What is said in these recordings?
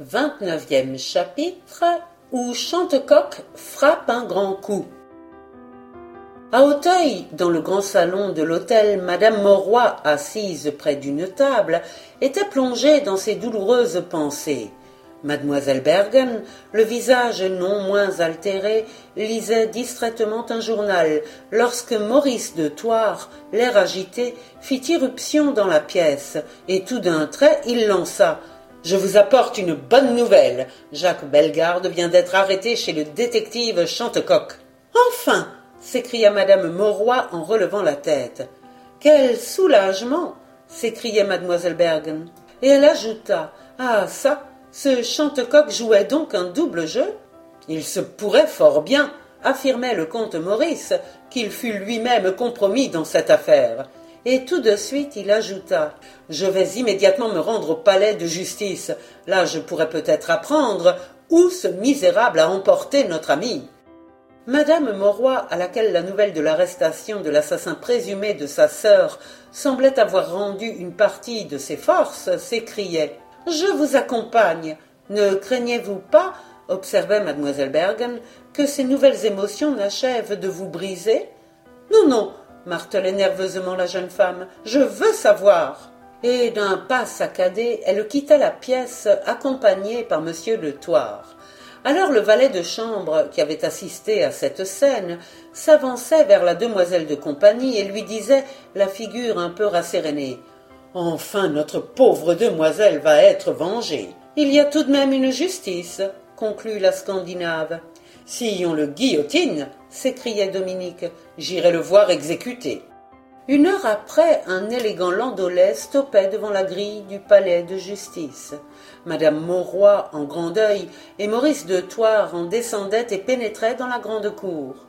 Vingt-neuvième chapitre où Chantecoq frappe un grand coup. À Auteuil, dans le grand salon de l'hôtel, Madame Mauroy, assise près d'une table, était plongée dans ses douloureuses pensées. Mademoiselle Bergen, le visage non moins altéré, lisait distraitement un journal lorsque Maurice de Thouars, l'air agité, fit irruption dans la pièce, et tout d'un trait il lança je vous apporte une bonne nouvelle. Jacques Bellegarde vient d'être arrêté chez le détective Chantecoq. Enfin s'écria madame Mauroy en relevant la tête. Quel soulagement s'écriait mademoiselle Bergen. Et elle ajouta Ah, ça, ce Chantecoq jouait donc un double jeu? Il se pourrait fort bien, affirmait le comte Maurice, qu'il fût lui-même compromis dans cette affaire et tout de suite il ajouta Je vais immédiatement me rendre au palais de justice. Là je pourrais peut-être apprendre où ce misérable a emporté notre ami. Madame Mauroy, à laquelle la nouvelle de l'arrestation de l'assassin présumé de sa sœur semblait avoir rendu une partie de ses forces, s'écriait Je vous accompagne. Ne craignez-vous pas, observait mademoiselle Bergen, que ces nouvelles émotions n'achèvent de vous briser Non, non, martelait nerveusement la jeune femme. Je veux savoir. Et d'un pas saccadé, elle quitta la pièce, accompagnée par monsieur Le Thouars. Alors le valet de chambre, qui avait assisté à cette scène, s'avançait vers la demoiselle de compagnie et lui disait, la figure un peu rassérénée. Enfin notre pauvre demoiselle va être vengée. Il y a tout de même une justice, conclut la Scandinave. Si on le guillotine, s'écriait Dominique, j'irai le voir exécuter. Une heure après, un élégant landaulet stoppait devant la grille du palais de justice. Madame Mauroy en grand deuil et Maurice de Thouars en descendaient et pénétraient dans la grande cour.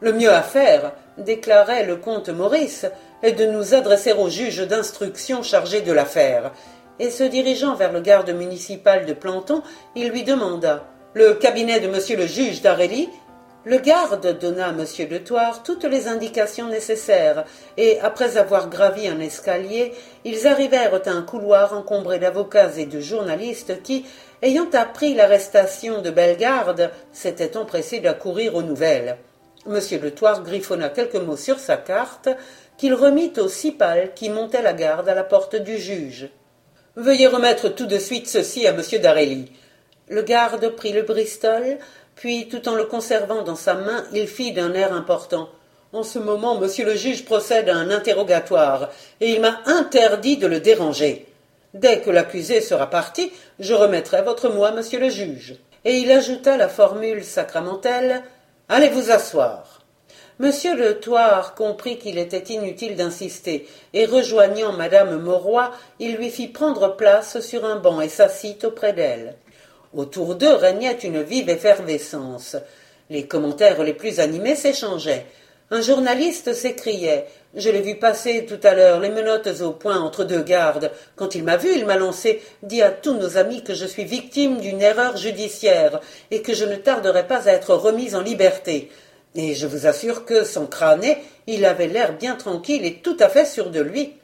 Le mieux à faire, déclarait le comte Maurice, est de nous adresser au juge d'instruction chargé de l'affaire. Et se dirigeant vers le garde municipal de Planton, il lui demanda le cabinet de monsieur le juge d'Arélie, le garde donna à monsieur de Thouars toutes les indications nécessaires, et après avoir gravi un escalier, ils arrivèrent à un couloir encombré d'avocats et de journalistes qui, ayant appris l'arrestation de Bellegarde, s'étaient empressés d'accourir aux nouvelles. Monsieur de Thouars griffonna quelques mots sur sa carte, qu'il remit au cipal qui montait la garde à la porte du juge. Veuillez remettre tout de suite ceci à monsieur d'Arélie. Le garde prit le Bristol, puis, tout en le conservant dans sa main, il fit d'un air important. En ce moment, monsieur le juge procède à un interrogatoire, et il m'a interdit de le déranger. Dès que l'accusé sera parti, je remettrai votre mot à monsieur le juge. Et il ajouta la formule sacramentelle Allez vous asseoir. Monsieur Le Thouars comprit qu'il était inutile d'insister, et rejoignant madame Mauroy, il lui fit prendre place sur un banc et s'assit auprès d'elle. Autour d'eux régnait une vive effervescence. Les commentaires les plus animés s'échangeaient. Un journaliste s'écriait Je l'ai vu passer tout à l'heure, les menottes au poing entre deux gardes. Quand il m'a vu, il m'a lancé Dis à tous nos amis que je suis victime d'une erreur judiciaire et que je ne tarderai pas à être remise en liberté. Et je vous assure que, sans crâner, il avait l'air bien tranquille et tout à fait sûr de lui.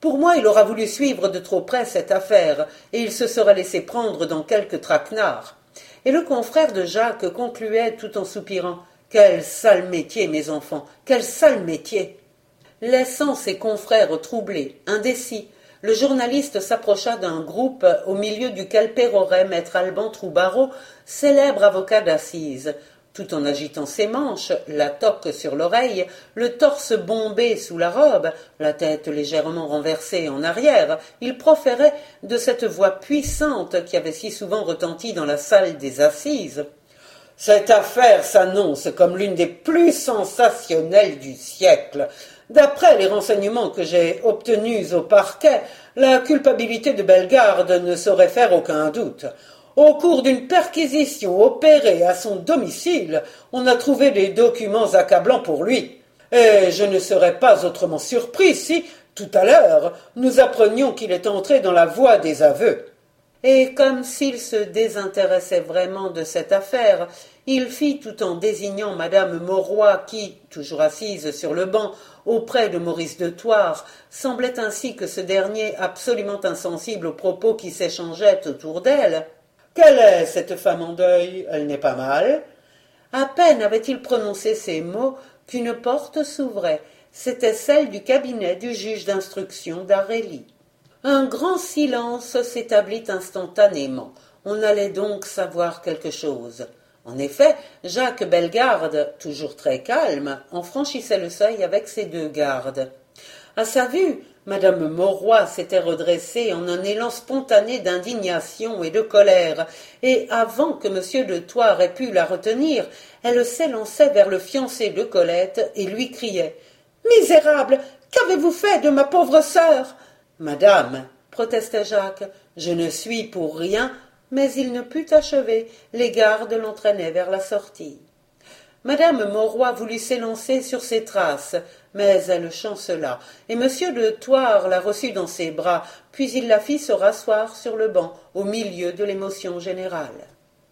Pour moi, il aura voulu suivre de trop près cette affaire, et il se serait laissé prendre dans quelque traquenard. Et le confrère de Jacques concluait tout en soupirant. Quel sale métier, mes enfants, quel sale métier. Laissant ses confrères troublés, indécis, le journaliste s'approcha d'un groupe au milieu duquel pérorait maître Alban Troubarot, célèbre avocat d'assises, tout en agitant ses manches, la toque sur l'oreille, le torse bombé sous la robe, la tête légèrement renversée en arrière, il proférait de cette voix puissante qui avait si souvent retenti dans la salle des assises. Cette affaire s'annonce comme l'une des plus sensationnelles du siècle. D'après les renseignements que j'ai obtenus au parquet, la culpabilité de Bellegarde ne saurait faire aucun doute. Au cours d'une perquisition opérée à son domicile, on a trouvé des documents accablants pour lui. Et je ne serais pas autrement surpris si, tout à l'heure, nous apprenions qu'il est entré dans la voie des aveux. Et comme s'il se désintéressait vraiment de cette affaire, il fit, tout en désignant madame Mauroy, qui, toujours assise sur le banc, auprès de Maurice de Thouars, semblait ainsi que ce dernier absolument insensible aux propos qui s'échangeaient autour d'elle, Quelle est cette femme en deuil Elle n'est pas mal. À peine avait-il prononcé ces mots qu'une porte s'ouvrait. C'était celle du cabinet du juge d'instruction d'Arélie. Un grand silence s'établit instantanément. On allait donc savoir quelque chose. En effet, Jacques Bellegarde, toujours très calme, en franchissait le seuil avec ses deux gardes. À sa vue, Madame Mauroy s'était redressée en un élan spontané d'indignation et de colère, et avant que Monsieur de Thouars ait pu la retenir, elle s'élançait vers le fiancé de Colette et lui criait Misérable, qu'avez-vous fait de ma pauvre sœur? Madame, protestait Jacques, je ne suis pour rien mais il ne put achever, les gardes l'entraînaient vers la sortie. Madame Mauroy voulut s'élancer sur ses traces, mais elle chancela, et monsieur de Thouars la reçut dans ses bras, puis il la fit se rasseoir sur le banc, au milieu de l'émotion générale.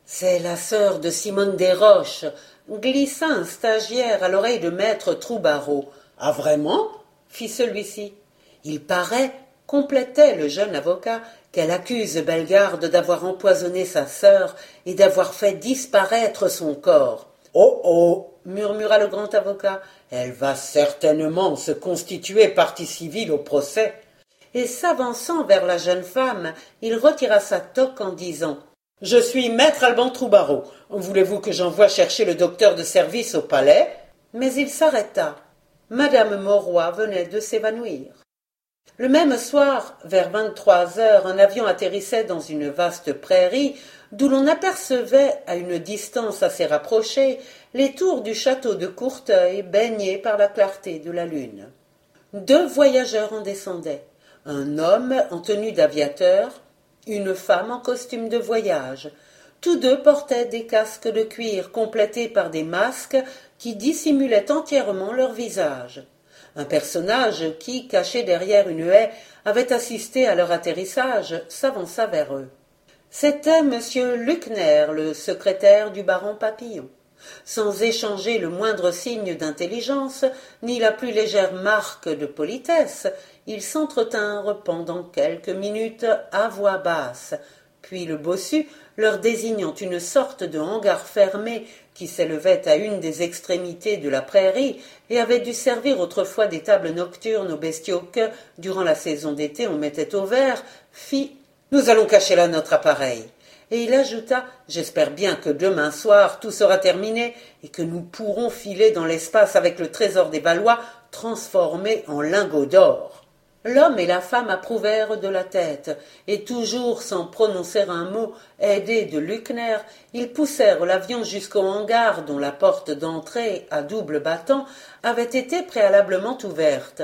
C'est la sœur de Simone Desroches, glissa un stagiaire à l'oreille de maître Troubarot. Ah vraiment fit celui-ci. Il paraît, complétait le jeune avocat, qu'elle accuse Bellegarde d'avoir empoisonné sa sœur et d'avoir fait disparaître son corps. Oh oh murmura le grand avocat, elle va certainement se constituer partie civile au procès. Et s'avançant vers la jeune femme, il retira sa toque en disant Je suis maître Alban Troubarot. Voulez-vous que j'envoie chercher le docteur de service au palais? Mais il s'arrêta. Madame Mauroy venait de s'évanouir. Le même soir, vers vingt-trois heures, un avion atterrissait dans une vaste prairie d'où l'on apercevait, à une distance assez rapprochée, les tours du château de Courteuil baignées par la clarté de la lune. Deux voyageurs en descendaient, un homme en tenue d'aviateur, une femme en costume de voyage. Tous deux portaient des casques de cuir complétés par des masques qui dissimulaient entièrement leur visage un personnage qui, caché derrière une haie, avait assisté à leur atterrissage, s'avança vers eux. C'était M. Luckner, le secrétaire du baron Papillon. Sans échanger le moindre signe d'intelligence, ni la plus légère marque de politesse, ils s'entretinrent pendant quelques minutes à voix basse, puis le bossu, leur désignant une sorte de hangar fermé qui s'élevait à une des extrémités de la prairie et avait dû servir autrefois des tables nocturnes aux bestiaux que, durant la saison d'été, on mettait au vert, fit Nous allons cacher là notre appareil. Et il ajouta J'espère bien que demain soir tout sera terminé et que nous pourrons filer dans l'espace avec le trésor des Valois transformé en lingots d'or. L'homme et la femme approuvèrent de la tête, et toujours sans prononcer un mot, aidés de Luckner, ils poussèrent l'avion jusqu'au hangar dont la porte d'entrée, à double battant, avait été préalablement ouverte.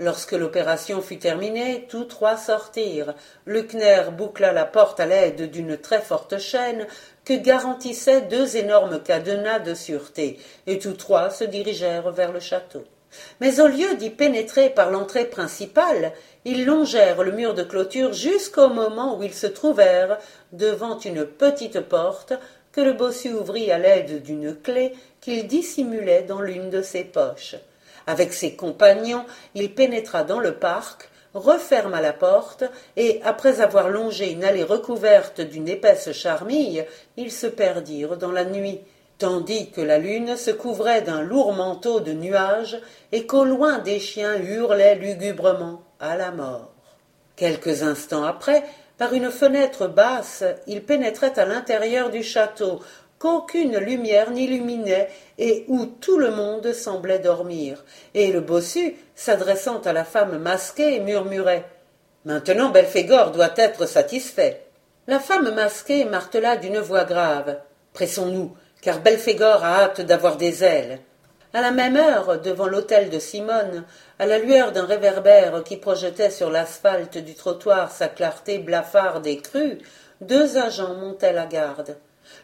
Lorsque l'opération fut terminée, tous trois sortirent. Luckner boucla la porte à l'aide d'une très forte chaîne que garantissaient deux énormes cadenas de sûreté, et tous trois se dirigèrent vers le château. Mais au lieu d'y pénétrer par l'entrée principale, ils longèrent le mur de clôture jusqu'au moment où ils se trouvèrent devant une petite porte que le bossu ouvrit à l'aide d'une clé qu'il dissimulait dans l'une de ses poches. Avec ses compagnons, il pénétra dans le parc, referma la porte, et, après avoir longé une allée recouverte d'une épaisse charmille, ils se perdirent dans la nuit, tandis que la lune se couvrait d'un lourd manteau de nuages et qu'au loin des chiens hurlaient lugubrement à la mort. Quelques instants après, par une fenêtre basse, il pénétrait à l'intérieur du château, qu'aucune lumière n'illuminait et où tout le monde semblait dormir. Et le bossu, s'adressant à la femme masquée, murmurait Maintenant Belphégor doit être satisfait. La femme masquée martela d'une voix grave Pressons-nous, car Belphégor a hâte d'avoir des ailes. À la même heure, devant l'hôtel de Simone, à la lueur d'un réverbère qui projetait sur l'asphalte du trottoir sa clarté blafarde et crue, deux agents montaient la garde.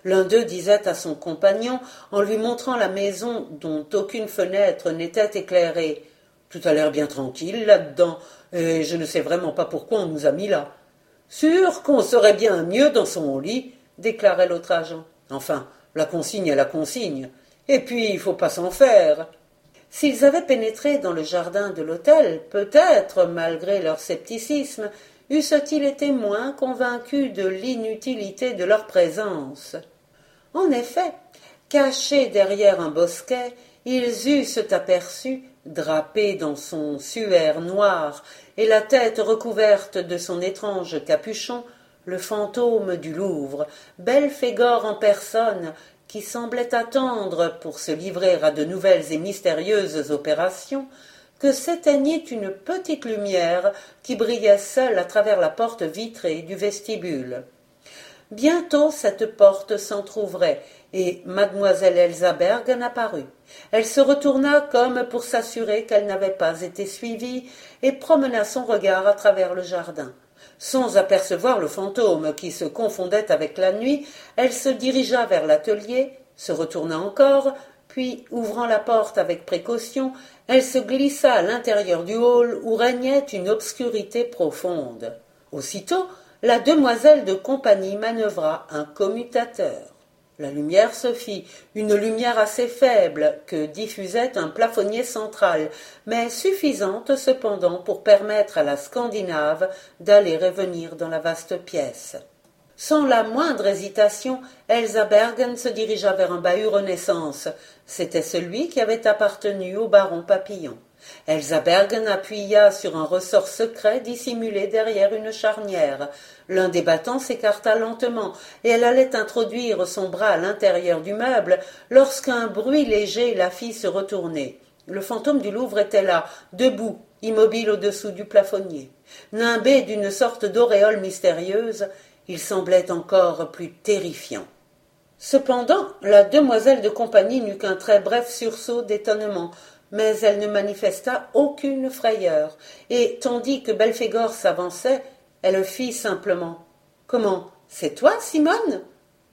L'un d'eux disait à son compagnon, en lui montrant la maison dont aucune fenêtre n'était éclairée. Tout a l'air bien tranquille là-dedans, et je ne sais vraiment pas pourquoi on nous a mis là. Sûr qu'on serait bien mieux dans son lit, déclarait l'autre agent. Enfin, la consigne est la consigne. Et puis, il faut pas s'en faire. S'ils avaient pénétré dans le jardin de l'hôtel, peut-être, malgré leur scepticisme, eussent-ils été moins convaincus de l'inutilité de leur présence? En effet, cachés derrière un bosquet, ils eussent aperçu, drapé dans son suaire noir et la tête recouverte de son étrange capuchon, le fantôme du Louvre, Belphégor en personne, qui semblait attendre, pour se livrer à de nouvelles et mystérieuses opérations, que s'éteignit une petite lumière qui brillait seule à travers la porte vitrée du vestibule. Bientôt cette porte s'entr'ouvrait, et mademoiselle Elsa Bergen apparut. Elle se retourna comme pour s'assurer qu'elle n'avait pas été suivie, et promena son regard à travers le jardin. Sans apercevoir le fantôme qui se confondait avec la nuit, elle se dirigea vers l'atelier, se retourna encore, puis, ouvrant la porte avec précaution, elle se glissa à l'intérieur du hall où régnait une obscurité profonde. Aussitôt, la demoiselle de compagnie manœuvra un commutateur. La lumière se fit, une lumière assez faible que diffusait un plafonnier central, mais suffisante cependant pour permettre à la Scandinave d'aller et venir dans la vaste pièce. Sans la moindre hésitation, Elsa Bergen se dirigea vers un bahut Renaissance. C'était celui qui avait appartenu au baron Papillon. Elsa Bergen appuya sur un ressort secret dissimulé derrière une charnière. L'un des battants s'écarta lentement, et elle allait introduire son bras à l'intérieur du meuble lorsqu'un bruit léger la fit se retourner. Le fantôme du Louvre était là, debout, immobile au-dessous du plafonnier. Nimbé d'une sorte d'auréole mystérieuse, il semblait encore plus terrifiant. Cependant, la demoiselle de compagnie n'eut qu'un très bref sursaut d'étonnement, mais elle ne manifesta aucune frayeur, et tandis que Belphégor s'avançait, elle fit simplement. Comment? C'est toi, Simone?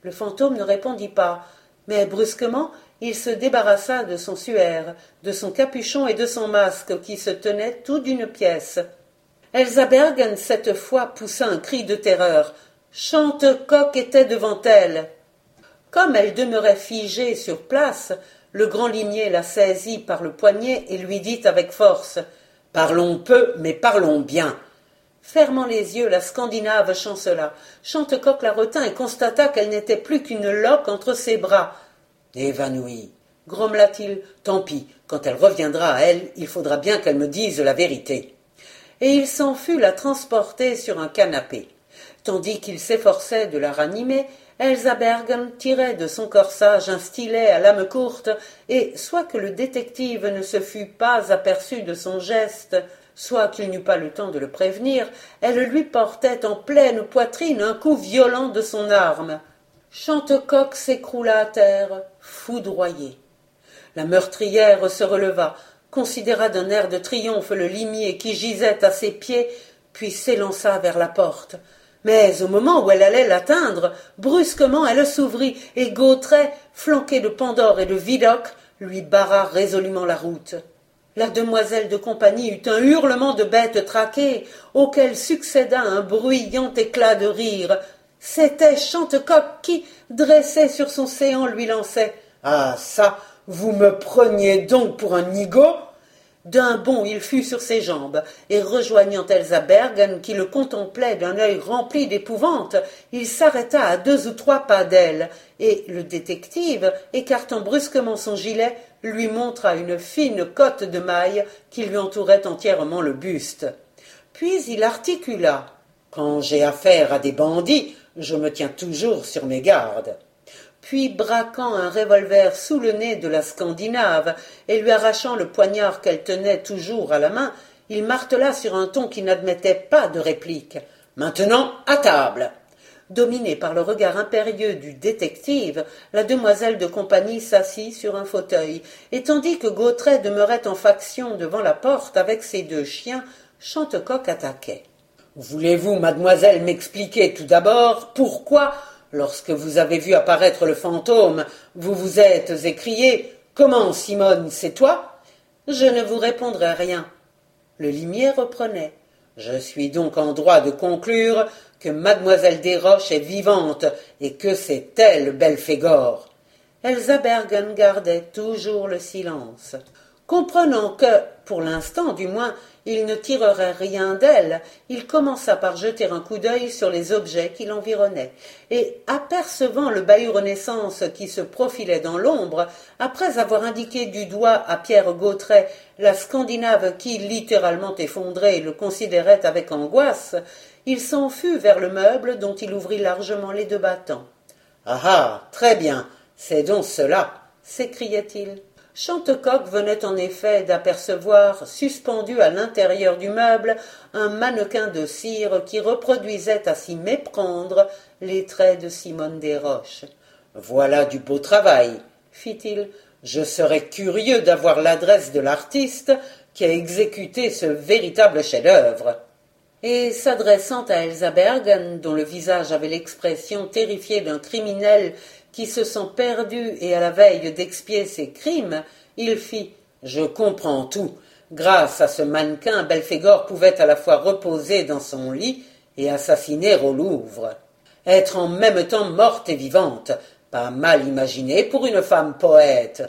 Le fantôme ne répondit pas, mais brusquement il se débarrassa de son suaire, de son capuchon et de son masque qui se tenaient tout d'une pièce. Elsa Bergen, cette fois, poussa un cri de terreur. Chantecoq était devant elle. Comme elle demeurait figée sur place, le grand limier la saisit par le poignet et lui dit avec force Parlons peu, mais parlons bien. Fermant les yeux, la Scandinave chancela. Chantecoq la retint et constata qu'elle n'était plus qu'une loque entre ses bras. Évanouie, grommela-t-il. Tant pis, quand elle reviendra à elle, il faudra bien qu'elle me dise la vérité. Et il s'en fut la transporter sur un canapé. Tandis qu'il s'efforçait de la ranimer, Elsa Bergen tirait de son corsage un stylet à lame courte, et soit que le détective ne se fût pas aperçu de son geste, soit qu'il n'eût pas le temps de le prévenir, elle lui portait en pleine poitrine un coup violent de son arme. Chantecoq s'écroula à terre, foudroyé. La meurtrière se releva, considéra d'un air de triomphe le limier qui gisait à ses pieds, puis s'élança vers la porte. Mais au moment où elle allait l'atteindre, brusquement elle s'ouvrit, et Gautret, flanqué de Pandore et de Vidocq, lui barra résolument la route. La demoiselle de compagnie eut un hurlement de bête traquée, auquel succéda un bruyant éclat de rire. C'était Chantecoq qui, dressé sur son séant, lui lançait Ah ça, vous me preniez donc pour un nigaud d'un bond il fut sur ses jambes, et rejoignant Elsa Bergen, qui le contemplait d'un œil rempli d'épouvante, il s'arrêta à deux ou trois pas d'elle, et le détective, écartant brusquement son gilet, lui montra une fine cotte de maille qui lui entourait entièrement le buste. Puis il articula. Quand j'ai affaire à des bandits, je me tiens toujours sur mes gardes puis braquant un revolver sous le nez de la Scandinave et lui arrachant le poignard qu'elle tenait toujours à la main, il martela sur un ton qui n'admettait pas de réplique. Maintenant, à table. Dominée par le regard impérieux du détective, la demoiselle de compagnie s'assit sur un fauteuil, et tandis que Gautret demeurait en faction devant la porte avec ses deux chiens, Chantecoq attaquait. Voulez-vous, mademoiselle, m'expliquer tout d'abord pourquoi Lorsque vous avez vu apparaître le fantôme, vous vous êtes écrié Comment, Simone, c'est toi? Je ne vous répondrai rien. Le limier reprenait. Je suis donc en droit de conclure que mademoiselle Desroches est vivante et que c'est elle, Belphégor. Elsa Bergen gardait toujours le silence. Comprenant que, pour l'instant du moins, il ne tirerait rien d'elle, il commença par jeter un coup d'œil sur les objets qui l'environnaient, et apercevant le bahut Renaissance qui se profilait dans l'ombre, après avoir indiqué du doigt à Pierre Gautret la Scandinave qui, littéralement effondrée, le considérait avec angoisse, il s'en fut vers le meuble dont il ouvrit largement les deux battants. Ah ah. Très bien. C'est donc cela. s'écriait-il. Chantecoq venait en effet d'apercevoir, suspendu à l'intérieur du meuble, un mannequin de cire qui reproduisait à s'y méprendre les traits de Simone Desroches. Voilà du beau travail, fit-il. Je serais curieux d'avoir l'adresse de l'artiste qui a exécuté ce véritable chef-d'œuvre. Et s'adressant à Elsa Bergen, dont le visage avait l'expression terrifiée d'un criminel qui se sent perdu et à la veille d'expier ses crimes, il fit Je comprends tout. Grâce à ce mannequin, Belphégor pouvait à la fois reposer dans son lit et assassiner au Louvre. Être en même temps morte et vivante, pas mal imaginé pour une femme poète.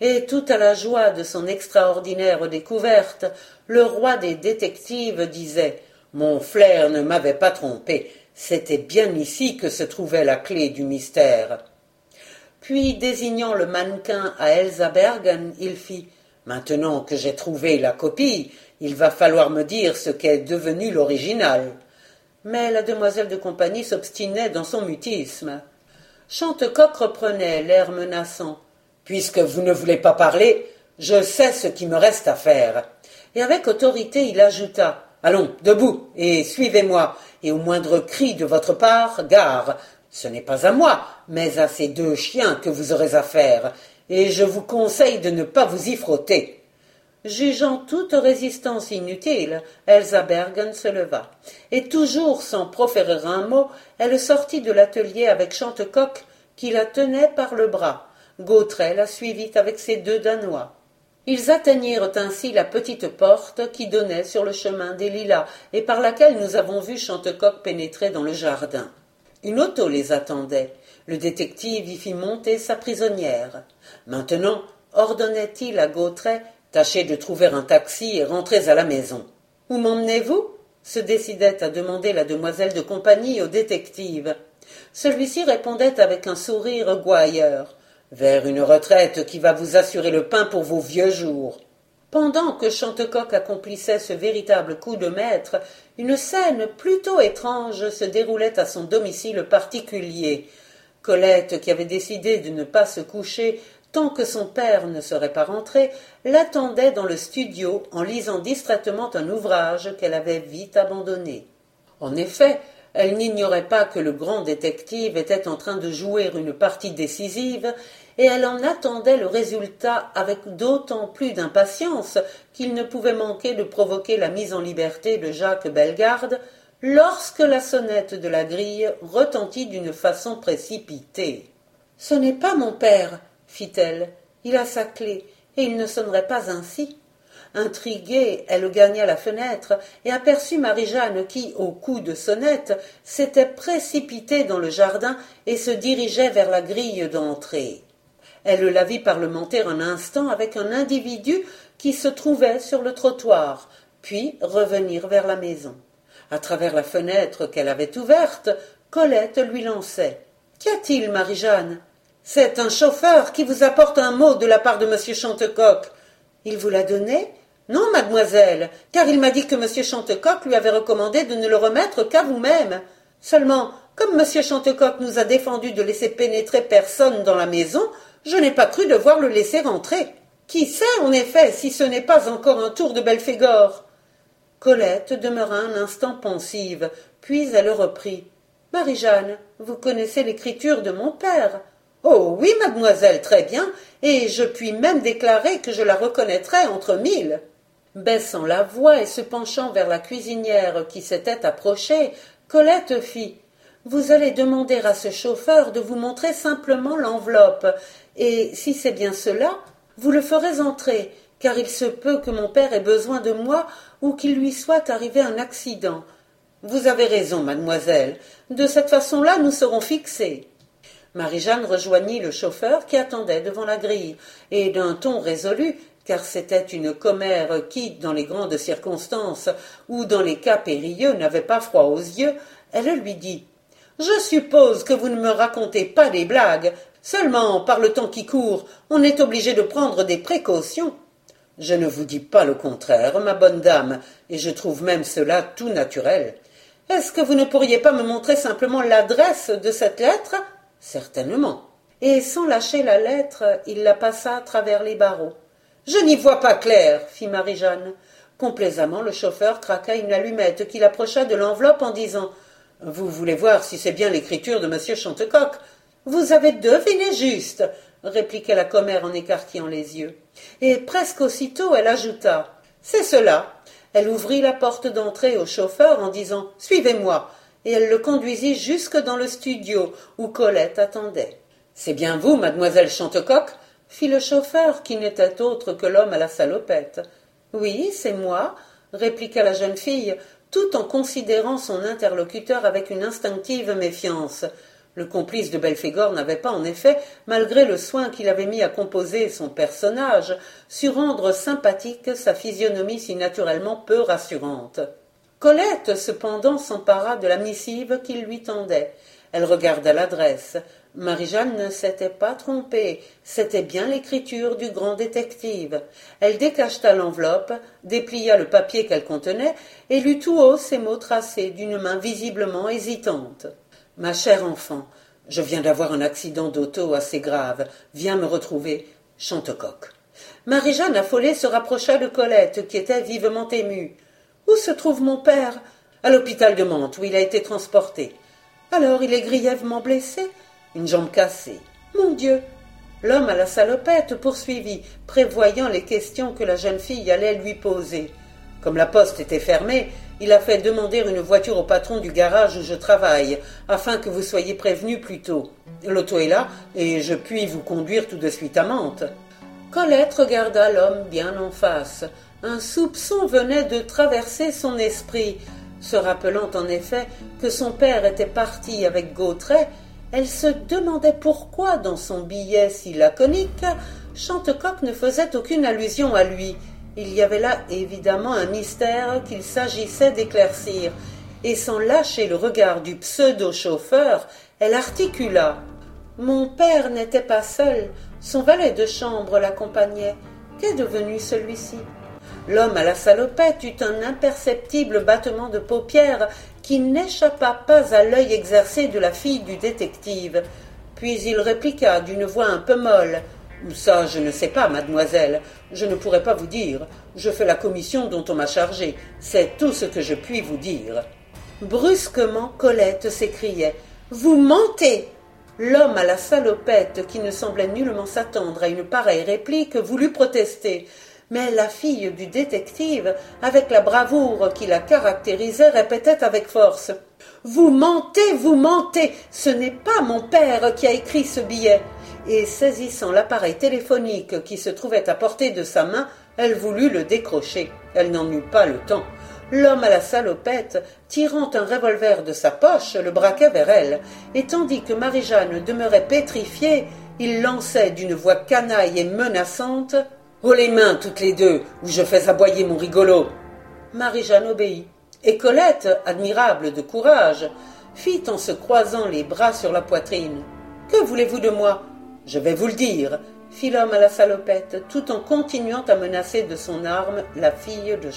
Et tout à la joie de son extraordinaire découverte, le roi des détectives disait Mon flair ne m'avait pas trompé, c'était bien ici que se trouvait la clé du mystère. Puis, désignant le mannequin à Elsa Bergen, il fit Maintenant que j'ai trouvé la copie, il va falloir me dire ce qu'est devenu l'original. Mais la demoiselle de compagnie s'obstinait dans son mutisme. Chantecoq reprenait l'air menaçant. Puisque vous ne voulez pas parler, je sais ce qui me reste à faire. Et avec autorité, il ajouta Allons, debout, et suivez-moi, et au moindre cri de votre part, gare, ce n'est pas à moi, mais à ces deux chiens que vous aurez affaire, et je vous conseille de ne pas vous y frotter. Jugeant toute résistance inutile, Elsa Bergen se leva, et toujours sans proférer un mot, elle sortit de l'atelier avec Chantecoq qui la tenait par le bras. Gautret la suivit avec ses deux Danois. Ils atteignirent ainsi la petite porte qui donnait sur le chemin des Lilas et par laquelle nous avons vu Chantecoq pénétrer dans le jardin. Une auto les attendait. Le détective y fit monter sa prisonnière. Maintenant, ordonnait-il à Gautret, tâchez de trouver un taxi et rentrez à la maison. Où m'emmenez-vous? se décidait à demander la demoiselle de compagnie au détective. Celui-ci répondait avec un sourire gouailleur. Vers une retraite qui va vous assurer le pain pour vos vieux jours. Pendant que Chantecoq accomplissait ce véritable coup de maître, une scène plutôt étrange se déroulait à son domicile particulier. Colette, qui avait décidé de ne pas se coucher tant que son père ne serait pas rentré, l'attendait dans le studio en lisant distraitement un ouvrage qu'elle avait vite abandonné. En effet, elle n'ignorait pas que le grand détective était en train de jouer une partie décisive, et elle en attendait le résultat avec d'autant plus d'impatience qu'il ne pouvait manquer de provoquer la mise en liberté de Jacques Bellegarde lorsque la sonnette de la grille retentit d'une façon précipitée. Ce n'est pas mon père, fit-elle. Il a sa clé, et il ne sonnerait pas ainsi. Intriguée, elle gagna la fenêtre et aperçut Marie-Jeanne qui, au coup de sonnette, s'était précipitée dans le jardin et se dirigeait vers la grille d'entrée. Elle la vit parlementer un instant avec un individu qui se trouvait sur le trottoir, puis revenir vers la maison. À travers la fenêtre qu'elle avait ouverte, Colette lui lançait. Qu'y a-t-il, Marie-Jeanne? C'est un chauffeur qui vous apporte un mot de la part de M. Chantecoq. Il vous l'a donné? Non, mademoiselle, car il m'a dit que M. Chantecoq lui avait recommandé de ne le remettre qu'à vous-même. Seulement, comme M. Chantecoq nous a défendu de laisser pénétrer personne dans la maison, je n'ai pas cru devoir le laisser rentrer. Qui sait, en effet, si ce n'est pas encore un tour de Belphégor? Colette demeura un instant pensive, puis elle reprit. Marie-Jeanne, vous connaissez l'écriture de mon père. Oh oui, mademoiselle, très bien, et je puis même déclarer que je la reconnaîtrais entre mille. Baissant la voix et se penchant vers la cuisinière qui s'était approchée, Colette fit. Vous allez demander à ce chauffeur de vous montrer simplement l'enveloppe, et si c'est bien cela, vous le ferez entrer, car il se peut que mon père ait besoin de moi ou qu'il lui soit arrivé un accident. Vous avez raison, mademoiselle. De cette façon-là, nous serons fixés. Marie-Jeanne rejoignit le chauffeur qui attendait devant la grille, et d'un ton résolu car c'était une commère qui, dans les grandes circonstances ou dans les cas périlleux, n'avait pas froid aux yeux, elle lui dit Je suppose que vous ne me racontez pas des blagues. Seulement, par le temps qui court, on est obligé de prendre des précautions. Je ne vous dis pas le contraire, ma bonne dame, et je trouve même cela tout naturel. Est-ce que vous ne pourriez pas me montrer simplement l'adresse de cette lettre? Certainement. Et sans lâcher la lettre, il la passa à travers les barreaux. Je n'y vois pas clair, fit Marie-Jeanne. Complaisamment, le chauffeur craqua une allumette qu'il approcha de l'enveloppe en disant Vous voulez voir si c'est bien l'écriture de monsieur Chantecoq Vous avez deviné juste, répliqua la commère en écarquillant les yeux. Et presque aussitôt elle ajouta C'est cela. Elle ouvrit la porte d'entrée au chauffeur en disant Suivez-moi et elle le conduisit jusque dans le studio où Colette attendait. C'est bien vous, mademoiselle Chantecoq fit le chauffeur, qui n'était autre que l'homme à la salopette. Oui, c'est moi, répliqua la jeune fille, tout en considérant son interlocuteur avec une instinctive méfiance. Le complice de Belphégor n'avait pas, en effet, malgré le soin qu'il avait mis à composer son personnage, su rendre sympathique sa physionomie si naturellement peu rassurante. Colette, cependant, s'empara de la missive qu'il lui tendait. Elle regarda l'adresse. Marie-Jeanne ne s'était pas trompée, c'était bien l'écriture du grand détective. Elle décacheta l'enveloppe, déplia le papier qu'elle contenait, et lut tout haut ces mots tracés d'une main visiblement hésitante. Ma chère enfant, je viens d'avoir un accident d'auto assez grave. Viens me retrouver. Chantecoq. Marie-Jeanne affolée se rapprocha de Colette, qui était vivement émue. Où se trouve mon père À l'hôpital de Mantes, où il a été transporté. Alors il est grièvement blessé une jambe cassée. Mon Dieu L'homme à la salopette poursuivit, prévoyant les questions que la jeune fille allait lui poser. Comme la poste était fermée, il a fait demander une voiture au patron du garage où je travaille, afin que vous soyez prévenu plus tôt. L'auto est là, et je puis vous conduire tout de suite à Mantes. Colette regarda l'homme bien en face. Un soupçon venait de traverser son esprit. Se rappelant en effet que son père était parti avec Gautret, elle se demandait pourquoi, dans son billet si laconique, Chantecoq ne faisait aucune allusion à lui. Il y avait là évidemment un mystère qu'il s'agissait d'éclaircir, et sans lâcher le regard du pseudo-chauffeur, elle articula. Mon père n'était pas seul, son valet de chambre l'accompagnait. Qu'est devenu celui-ci? L'homme à la salopette eut un imperceptible battement de paupières qui n'échappa pas à l'œil exercé de la fille du détective. Puis il répliqua d'une voix un peu molle. Ça, je ne sais pas, mademoiselle. Je ne pourrais pas vous dire. Je fais la commission dont on m'a chargé. C'est tout ce que je puis vous dire. Brusquement, Colette s'écriait. Vous mentez. L'homme à la salopette, qui ne semblait nullement s'attendre à une pareille réplique, voulut protester. Mais la fille du détective, avec la bravoure qui la caractérisait, répétait avec force. Vous mentez, vous mentez. Ce n'est pas mon père qui a écrit ce billet. Et saisissant l'appareil téléphonique qui se trouvait à portée de sa main, elle voulut le décrocher. Elle n'en eut pas le temps. L'homme à la salopette, tirant un revolver de sa poche, le braquait vers elle, et tandis que Marie-Jeanne demeurait pétrifiée, il lançait d'une voix canaille et menaçante Oh les mains, toutes les deux, ou je fais aboyer mon rigolo. Marie-Jeanne obéit. Et Colette, admirable de courage, fit en se croisant les bras sur la poitrine. Que voulez-vous de moi? Je vais vous le dire, fit l'homme à la salopette, tout en continuant à menacer de son arme la fille de.